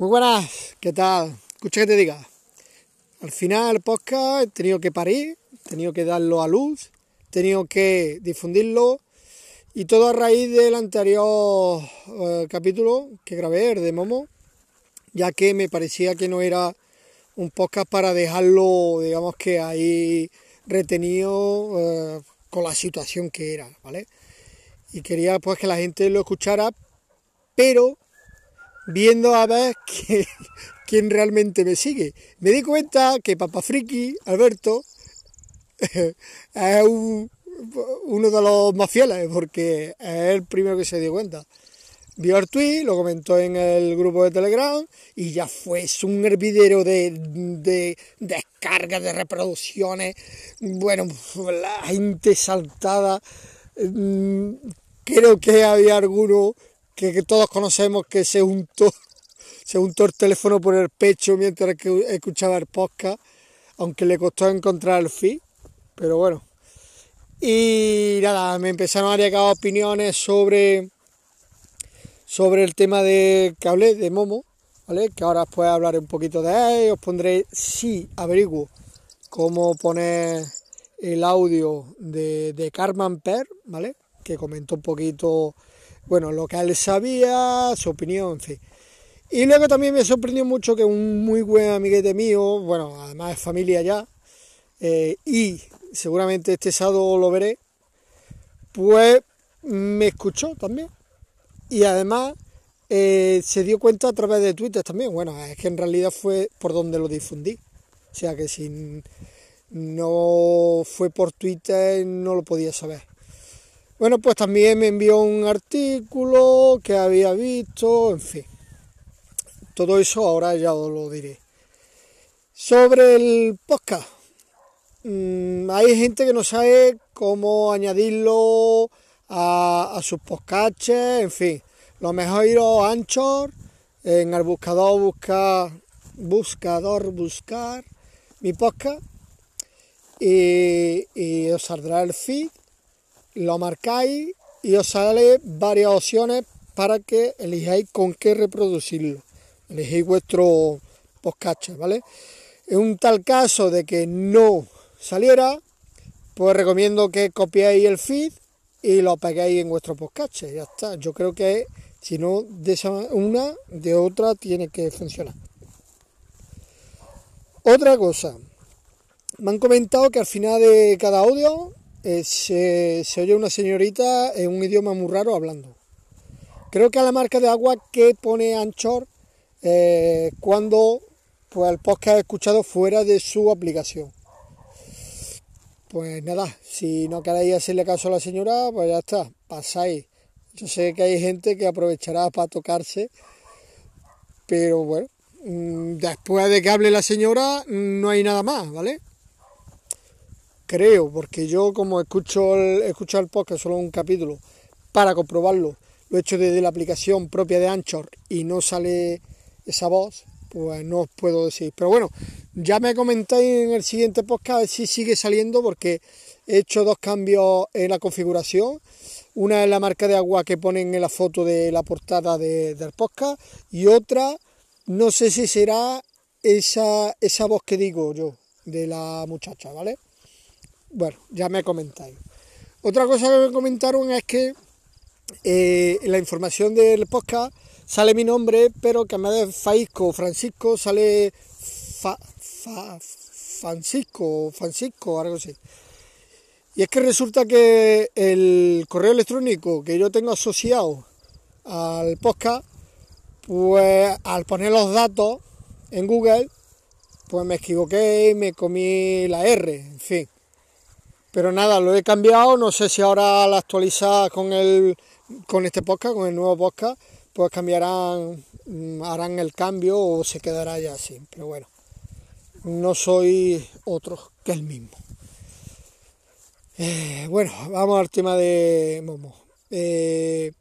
Muy buenas, ¿qué tal? Escucha que te diga. Al final el podcast he tenido que parir, he tenido que darlo a luz, he tenido que difundirlo y todo a raíz del anterior eh, capítulo que grabé, de Momo, ya que me parecía que no era un podcast para dejarlo, digamos que ahí retenido eh, con la situación que era, ¿vale? Y quería pues que la gente lo escuchara, pero viendo a ver quién realmente me sigue. Me di cuenta que Papa Friki, Alberto, es uno de los más fieles, porque es el primero que se dio cuenta. Vio el tweet, lo comentó en el grupo de Telegram y ya fue un hervidero de, de descargas, de reproducciones. Bueno, la gente saltada. Mm, creo que había alguno que, todos conocemos que se untó, se untó el teléfono por el pecho mientras que escuchaba el podcast, aunque le costó encontrar el feed, pero bueno. Y nada, me empezaron a llegar opiniones sobre, sobre el tema de que hablé de Momo, ¿vale? Que ahora pues hablaré un poquito de él, os pondré, sí, averiguo cómo poner el audio de, de Carmen Per, ¿vale? Que comentó un poquito bueno, lo que él sabía, su opinión, en fin. Y luego también me sorprendió mucho que un muy buen amiguete mío, bueno, además es familia ya, eh, y seguramente este sábado lo veré, pues me escuchó también. Y además eh, se dio cuenta a través de Twitter también. Bueno, es que en realidad fue por donde lo difundí. O sea que si no fue por Twitter no lo podía saber. Bueno, pues también me envió un artículo que había visto, en fin. Todo eso ahora ya os lo diré. Sobre el podcast. Mm, hay gente que no sabe cómo añadirlo a, sus podcasts, en fin. Lo mejor ir a Anchor, en el buscador buscar, buscador buscar mi podcast y, y os saldrá el feed lo marcáis y os sale varias opciones para que elijáis con qué reproducirlo. Elegéis vuestro podcast, ¿vale? En un tal caso de que no saliera, pues recomiendo que copiéis el feed y lo peguéis en vuestro podcast. Ya está. Yo creo que si no de una, de otra tiene que funcionar. Otra cosa. Me han comentado que al final de cada audio eh, se, oye una señorita en un idioma muy raro hablando. Creo que a la marca de agua que pone Anchor eh, cuando pues, el podcast es escuchado fuera de su aplicación. Pues nada, si no queréis hacerle caso a la señora, pues ya está, pasáis. Yo sé que hay gente que aprovechará para tocarse, pero bueno, mm, después de que hable la señora, no hay nada más, ¿vale? Creo, porque yo como escucho el, escucho el podcast solo un capítulo para comprobarlo, lo he hecho desde la aplicación propia de Anchor y no sale esa voz, pues no os puedo decir. Pero bueno, ya me comentáis en el siguiente podcast si sigue saliendo porque he hecho dos cambios en la configuración. Una es la marca de agua que ponen en la foto de la portada del podcast y otra, no sé si será esa, esa voz que digo yo de la muchacha, ¿vale? Bueno, ya me comentáis. Otra cosa que me comentaron es que eh, en la información del podcast sale mi nombre, pero que en vez de Faisco Francisco sale Francisco, Francisco, algo así. Y es que resulta que el correo electrónico que yo tengo asociado al podcast, pues al poner los datos en Google, pues me equivoqué y me comí la R, en fin. Pero nada, lo he cambiado, no sé si ahora al actualizar con el con este podcast, con el nuevo podcast, pues cambiarán, mm, harán el cambio o se quedará ya así. Pero bueno, no soy otro que el mismo. Eh, bueno, vamos al tema de Momo. Eh,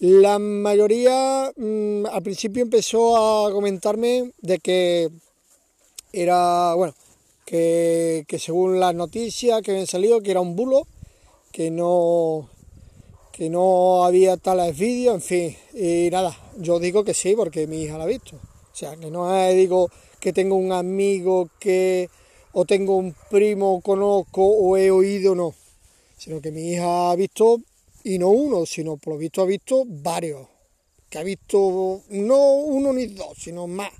la mayoría mm, al principio empezó a comentarme de que era, bueno, que, según las noticias que habían salido, que era un bulo, que no, que no había tales vídeos, en fin, y nada, yo digo que sí porque mi hija la ha visto. O sea, que no es, digo, que tengo un amigo que, o tengo un primo, conozco, o he oído, no. Sino que mi hija ha visto, y no uno, sino por lo visto ha visto varios. Que ha visto no uno ni dos, sino más.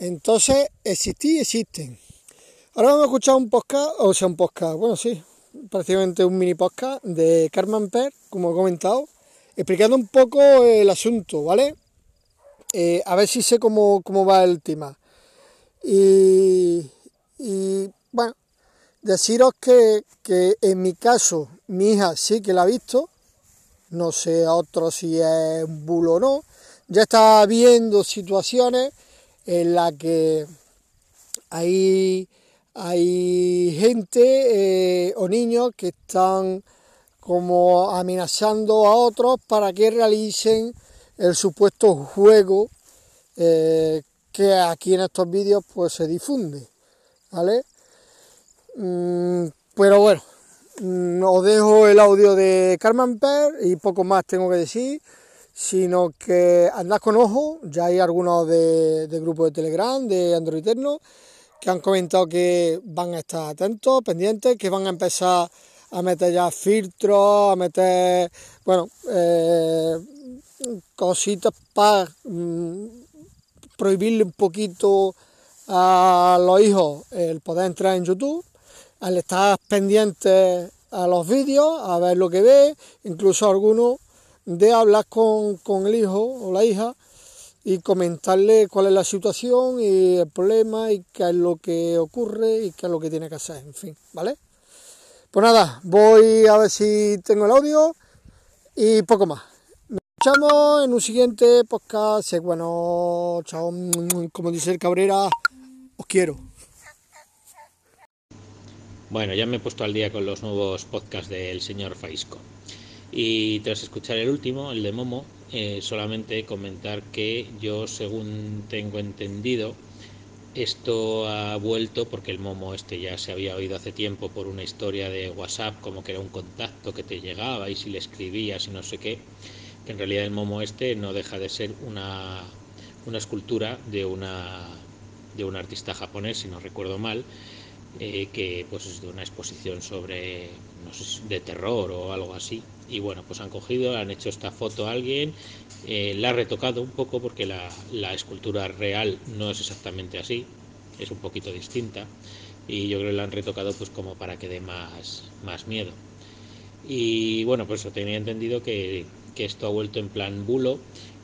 Entonces, existí y existen. Ahora vamos a escuchar un podcast, o sea, un podcast, bueno, sí, prácticamente un mini podcast de Carmen Per, como he comentado, explicando un poco el asunto, ¿vale? Eh, a ver si sé cómo, va el tema. Y, bueno, deciros que, que, en mi caso, mi hija sí que la ha visto, no sé a otro si es un bulo o no, ya está viendo situaciones en las que hay hay gente eh, o niños que están como amenazando a otros para que realicen el supuesto juego eh, que aquí en estos vídeos pues se difunde, ¿vale? Mm, pero bueno, mm, os dejo el audio de Carmen Per y poco más tengo que decir, sino que andad con ojo, ya hay algunos de, de grupo de Telegram, de Android Eterno, que han comentado que van a estar atentos, pendientes, que van a empezar a meter ya filtros, a meter, bueno, eh, cositas para mm, prohibirle un poquito a los hijos el poder entrar en YouTube, al estar pendientes a los vídeos, a ver lo que ve, incluso algunos de hablar con, con el hijo o la hija y comentarle cuál es la situación y el problema y qué es lo que ocurre y qué es lo que tiene que hacer, en fin, ¿vale? Pues nada, voy a ver si tengo el audio y poco más. Nos escuchamos en un siguiente podcast. Bueno, chao, como dice el Cabrera, os quiero. Bueno, ya me he puesto al día con los nuevos podcasts del señor Faisco. Y tras escuchar el último, el de Momo, eh, solamente comentar que yo, según tengo entendido, esto ha vuelto porque el Momo este ya se había oído hace tiempo por una historia de WhatsApp, como que era un contacto que te llegaba y si le escribías y no sé qué, que en realidad el Momo este no deja de ser una, una escultura de una de un artista japonés, si no recuerdo mal, eh, que pues es de una exposición sobre de terror o algo así. Y bueno pues han cogido han hecho esta foto a alguien eh, la ha retocado un poco porque la, la, escultura real no es exactamente así es un poquito distinta. Y yo creo que la han retocado pues como para que dé más más miedo. Y bueno pues eso tenía entendido que, que esto ha vuelto en plan bulo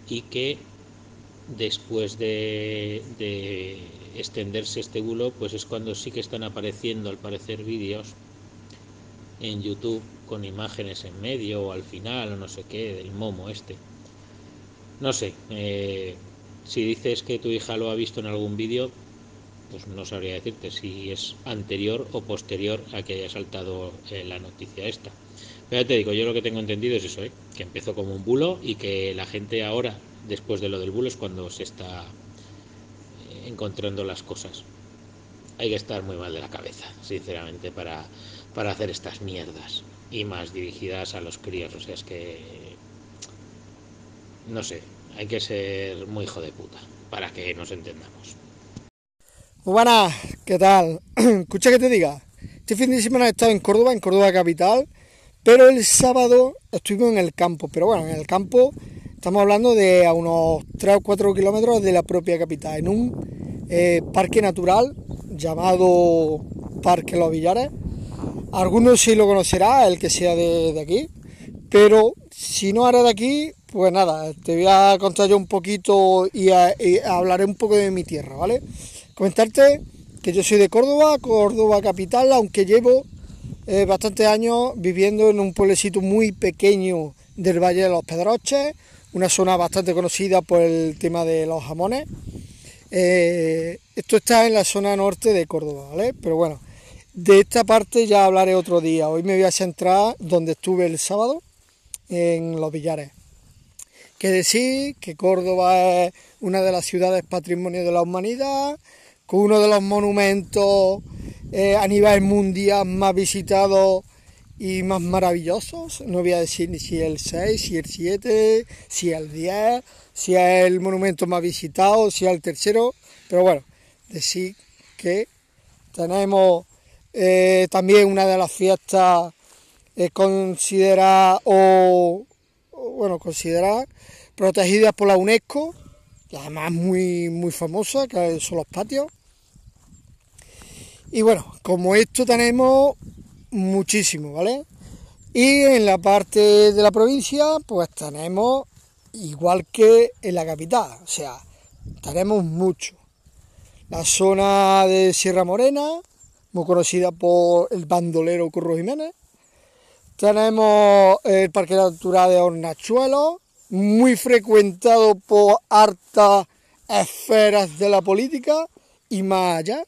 y que después de, de extenderse este bulo, pues es cuando sí que están apareciendo al parecer vídeos en YouTube con imágenes en medio o al final o no sé qué del momo este. No sé, eh, si dices que tu hija lo ha visto en algún vídeo, pues no sabría decirte si es anterior o posterior a que haya saltado eh, la noticia esta. Pero ya te digo, yo lo que tengo entendido es eso, ¿eh? que empezó como un bulo y que la gente ahora, después de lo del bulo, es cuando se está encontrando las cosas. Hay que estar muy mal de la cabeza, sinceramente, para, para hacer estas mierdas. Y más dirigidas a los críos. O sea, es que... No sé, hay que ser muy hijo de puta para que nos entendamos. Muy ¿qué tal? Escucha que te diga. Este fin de semana he estado en Córdoba, en Córdoba capital, pero el sábado estuvimos en el campo. Pero bueno, en el campo estamos hablando de a unos 3 o 4 kilómetros de la propia capital, en un eh, parque natural llamado Parque Los Villares. Algunos sí lo conocerá, el que sea de, aquí, pero si no era de aquí, pues nada, te voy a contar yo un poquito y, hablaré un poco de mi tierra, ¿vale? Comentarte que yo soy de Córdoba, Córdoba capital, aunque llevo eh, bastantes años viviendo en un pueblecito muy pequeño del Valle de los Pedroches, una zona bastante conocida por el tema de los jamones. Eh, esto está en la zona norte de Córdoba, ¿vale? Pero bueno, de esta parte ya hablaré otro día. Hoy me voy a centrar donde estuve el sábado, en Los Villares. Que decir que Córdoba es una de las ciudades patrimonio de la humanidad, con uno de los monumentos eh, a nivel mundial más visitados y más maravillosos. No voy a decir ni si el 6, si el 7, si el 10, si es el monumento más visitado, si es el tercero, pero bueno, decir que tenemos eh, también una de las fiestas eh, consideradas o, bueno, consideradas protegidas por la UNESCO, y además muy, muy famosa, que son los patios. Y bueno, como esto tenemos muchísimo, ¿vale? Y en la parte de la provincia, pues tenemos igual que en la capital, o sea, tenemos mucho. La zona de Sierra Morena, muy conocida por el bandolero Curro Jiménez. Tenemos el Parque Natural de Hornachuelos, muy frecuentado por hartas esferas de la política y más allá.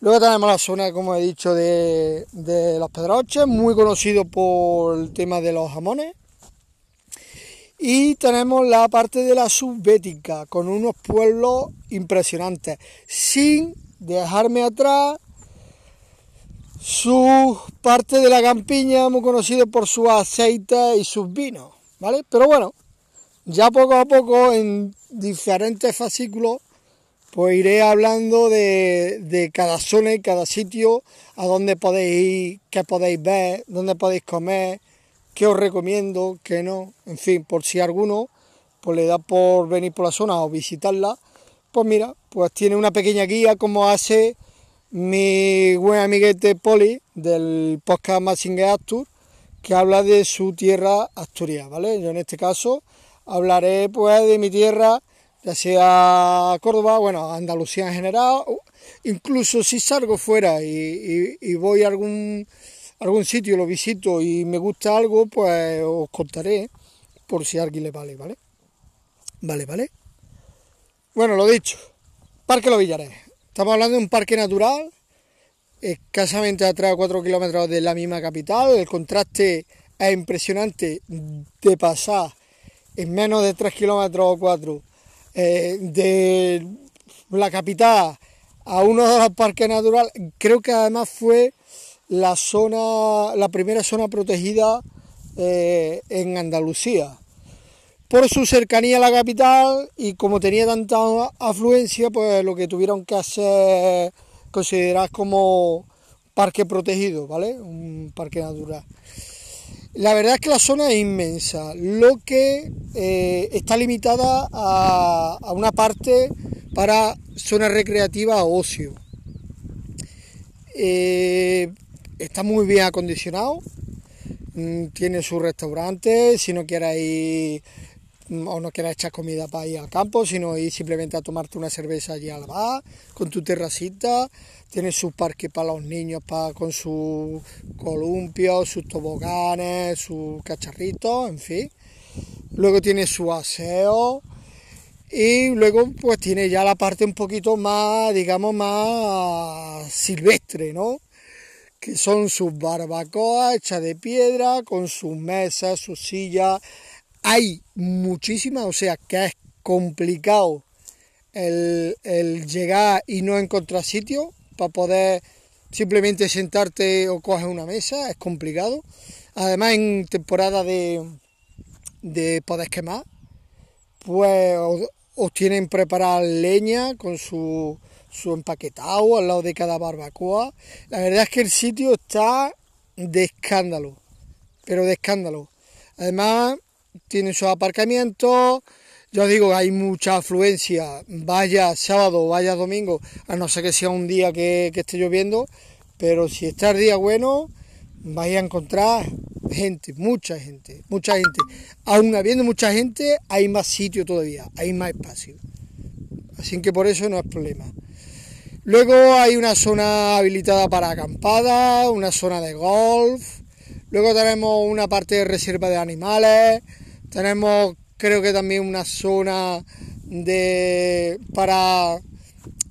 Luego tenemos la zona, como he dicho, de, los Pedroches, muy conocido por el tema de los jamones. Y tenemos la parte de la subbética, con unos pueblos impresionantes, sin dejarme atrás su parte de la campiña, muy conocido por su aceite y sus vinos, ¿vale? Pero bueno, ya poco a poco, en diferentes fascículos, pues iré hablando de, cada zona y cada sitio, a dónde podéis ir, qué podéis ver, dónde podéis comer, qué os recomiendo, qué no, en fin, por si alguno pues le da por venir por la zona o visitarla, pues mira, pues tiene una pequeña guía como hace mi buen amiguete Poli del podcast Massinger Astur, que habla de su tierra Asturias, ¿vale? Yo en este caso hablaré pues de mi tierra ya sea Córdoba, bueno, Andalucía en general, incluso si salgo fuera y, voy a algún, algún sitio, lo visito y me gusta algo, pues os contaré por si a alguien le vale, ¿vale? Vale, ¿vale? Bueno, lo dicho, Parque Los Villares. Estamos hablando de un parque natural, escasamente a 3 o 4 kilómetros de la misma capital. El contraste es impresionante de pasar en menos de 3 kilómetros o 4 eh, de la capital a uno de los parques naturales, creo que además fue la zona, la primera zona protegida eh, en Andalucía. Por su cercanía a la capital y como tenía tanta afluencia, pues lo que tuvieron que hacer considerar como parque protegido, ¿vale? Un parque natural. La verdad es que la zona es inmensa, lo que eh, está limitada a, una parte para zona recreativa o ocio. Eh, está muy bien acondicionado, mm, tiene su restaurante, si no quieres ir mm, o no quieres echar comida para ir al campo, sino ir simplemente a tomarte una cerveza allí al bar, con tu terracita, tiene su parque para los niños para, con sus columpios, sus toboganes, sus cacharritos, en fin. Luego tiene su aseo y luego pues tiene ya la parte un poquito más, digamos, más silvestre, ¿no? Que son sus barbacoas hechas de piedra, con sus mesas, sus sillas. Hay muchísimas, o sea que es complicado el, el llegar y no encontrar sitio para poder simplemente sentarte o coger una mesa, es complicado. Además, en temporada de, de poder quemar, pues os, tienen preparar leña con su, su empaquetado al lado de cada barbacoa. La verdad es que el sitio está de escándalo, pero de escándalo. Además, tiene sus aparcamientos, yo digo, hay mucha afluencia, vaya sábado, vaya domingo, a no ser que sea un día que, esté lloviendo, pero si está el día bueno, vais a encontrar gente, mucha gente, mucha gente. Aún habiendo mucha gente, hay más sitio todavía, hay más espacio. Así que por eso no es problema. Luego hay una zona habilitada para acampada, una zona de golf. Luego tenemos una parte de reserva de animales. Tenemos creo que también una zona de para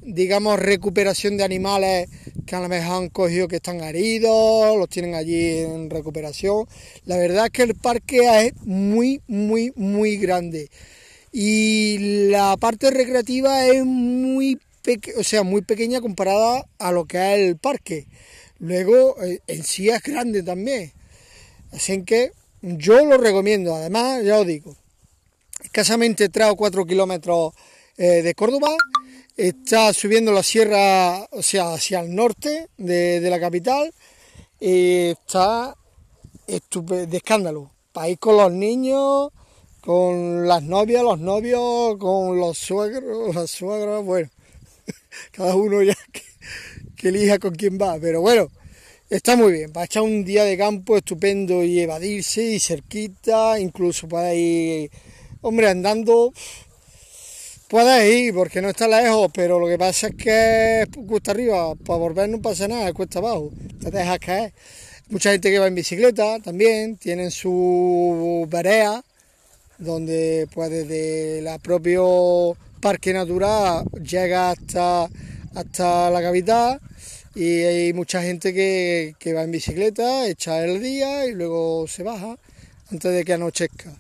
digamos recuperación de animales que a lo mejor han cogido que están heridos, los tienen allí en recuperación. La verdad es que el parque es muy, muy, muy grande. Y la parte recreativa es muy, o sea, muy pequeña comparada a lo que es el parque. Luego, eh, en sí es grande también. Así que yo lo recomiendo. Además, ya os digo, escasamente 3 o 4 kilómetros eh, de Córdoba. Está subiendo la sierra, o sea, hacia el norte de, la capital. Y está de escándalo. Ir con los niños, con las novias, los novios, con los suegros, las suegras, bueno, cada uno ya que, elija con quién va. Pero bueno, está muy bien. Para echar un día de campo estupendo y evadirse y cerquita, incluso para ir, hombre, andando Puedes ir porque no está lejos, pero lo que pasa es que es cuesta arriba. Para volver no pasa nada, es cuesta abajo. Te dejas caer. Mucha gente que va en bicicleta también, tienen su vereda, donde pues desde el propio parque natural llega hasta, hasta la capital y hay mucha gente que, que va en bicicleta, echa el día y luego se baja antes de que anochezca.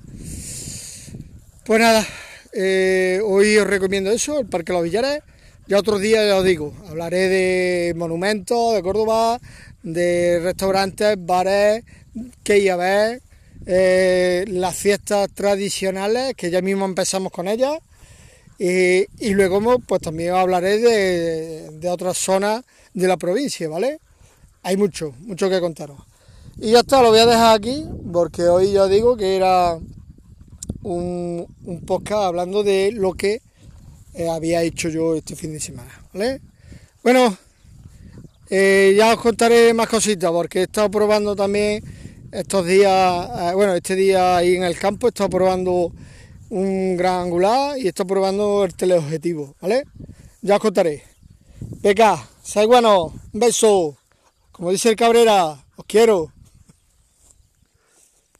Pues nada, eh, hoy os recomiendo eso, el Parque Los Villares. Ya otro día ya os digo, hablaré de monumentos de Córdoba, de restaurantes, bares, que ir a ver, eh, las fiestas tradicionales, que ya mismo empezamos con ellas. Y, luego pues también hablaré de, de, otras zonas de la provincia, ¿vale? Hay mucho, mucho que contaros. Y ya está, lo voy a dejar aquí, porque hoy ya digo que era un, un podcast hablando de lo que eh, había hecho yo este fin de semana. ¿vale? Bueno, eh, ya os contaré más cositas porque he estado probando también estos días, eh, bueno, este día ahí en el campo he estado probando un gran angular y he estado probando el teleobjetivo, ¿vale? Ya os contaré. Venga, soy bueno, un beso. Como dice el Cabrera, os quiero.